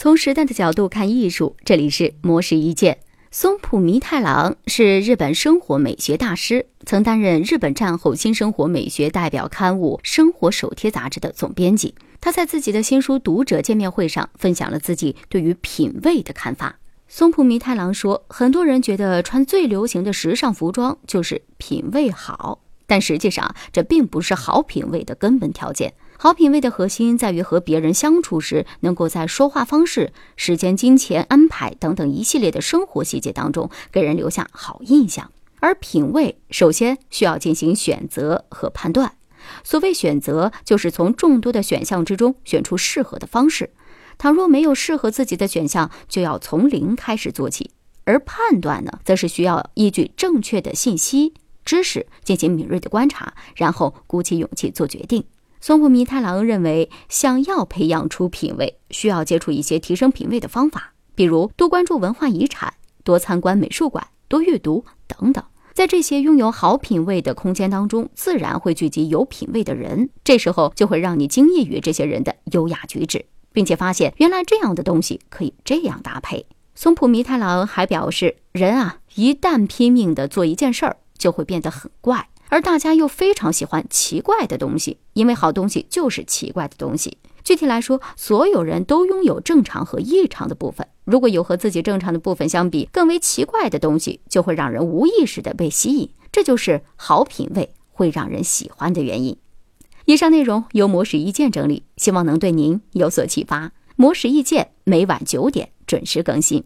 从时代的角度看艺术，这里是魔石一见。松浦弥太郎是日本生活美学大师，曾担任日本战后新生活美学代表刊物《生活手帖》杂志的总编辑。他在自己的新书读者见面会上分享了自己对于品味的看法。松浦弥太郎说：“很多人觉得穿最流行的时尚服装就是品味好，但实际上这并不是好品味的根本条件。”好品味的核心在于和别人相处时，能够在说话方式、时间、金钱安排等等一系列的生活细节当中，给人留下好印象。而品味首先需要进行选择和判断。所谓选择，就是从众多的选项之中选出适合的方式。倘若没有适合自己的选项，就要从零开始做起。而判断呢，则是需要依据正确的信息、知识进行敏锐的观察，然后鼓起勇气做决定。松浦弥太郎认为，想要培养出品味，需要接触一些提升品味的方法，比如多关注文化遗产、多参观美术馆、多阅读等等。在这些拥有好品味的空间当中，自然会聚集有品味的人，这时候就会让你惊异于这些人的优雅举止，并且发现原来这样的东西可以这样搭配。松浦弥太郎还表示，人啊，一旦拼命的做一件事儿，就会变得很怪。而大家又非常喜欢奇怪的东西，因为好东西就是奇怪的东西。具体来说，所有人都拥有正常和异常的部分。如果有和自己正常的部分相比更为奇怪的东西，就会让人无意识的被吸引。这就是好品味会让人喜欢的原因。以上内容由魔石意见整理，希望能对您有所启发。魔石意见每晚九点准时更新。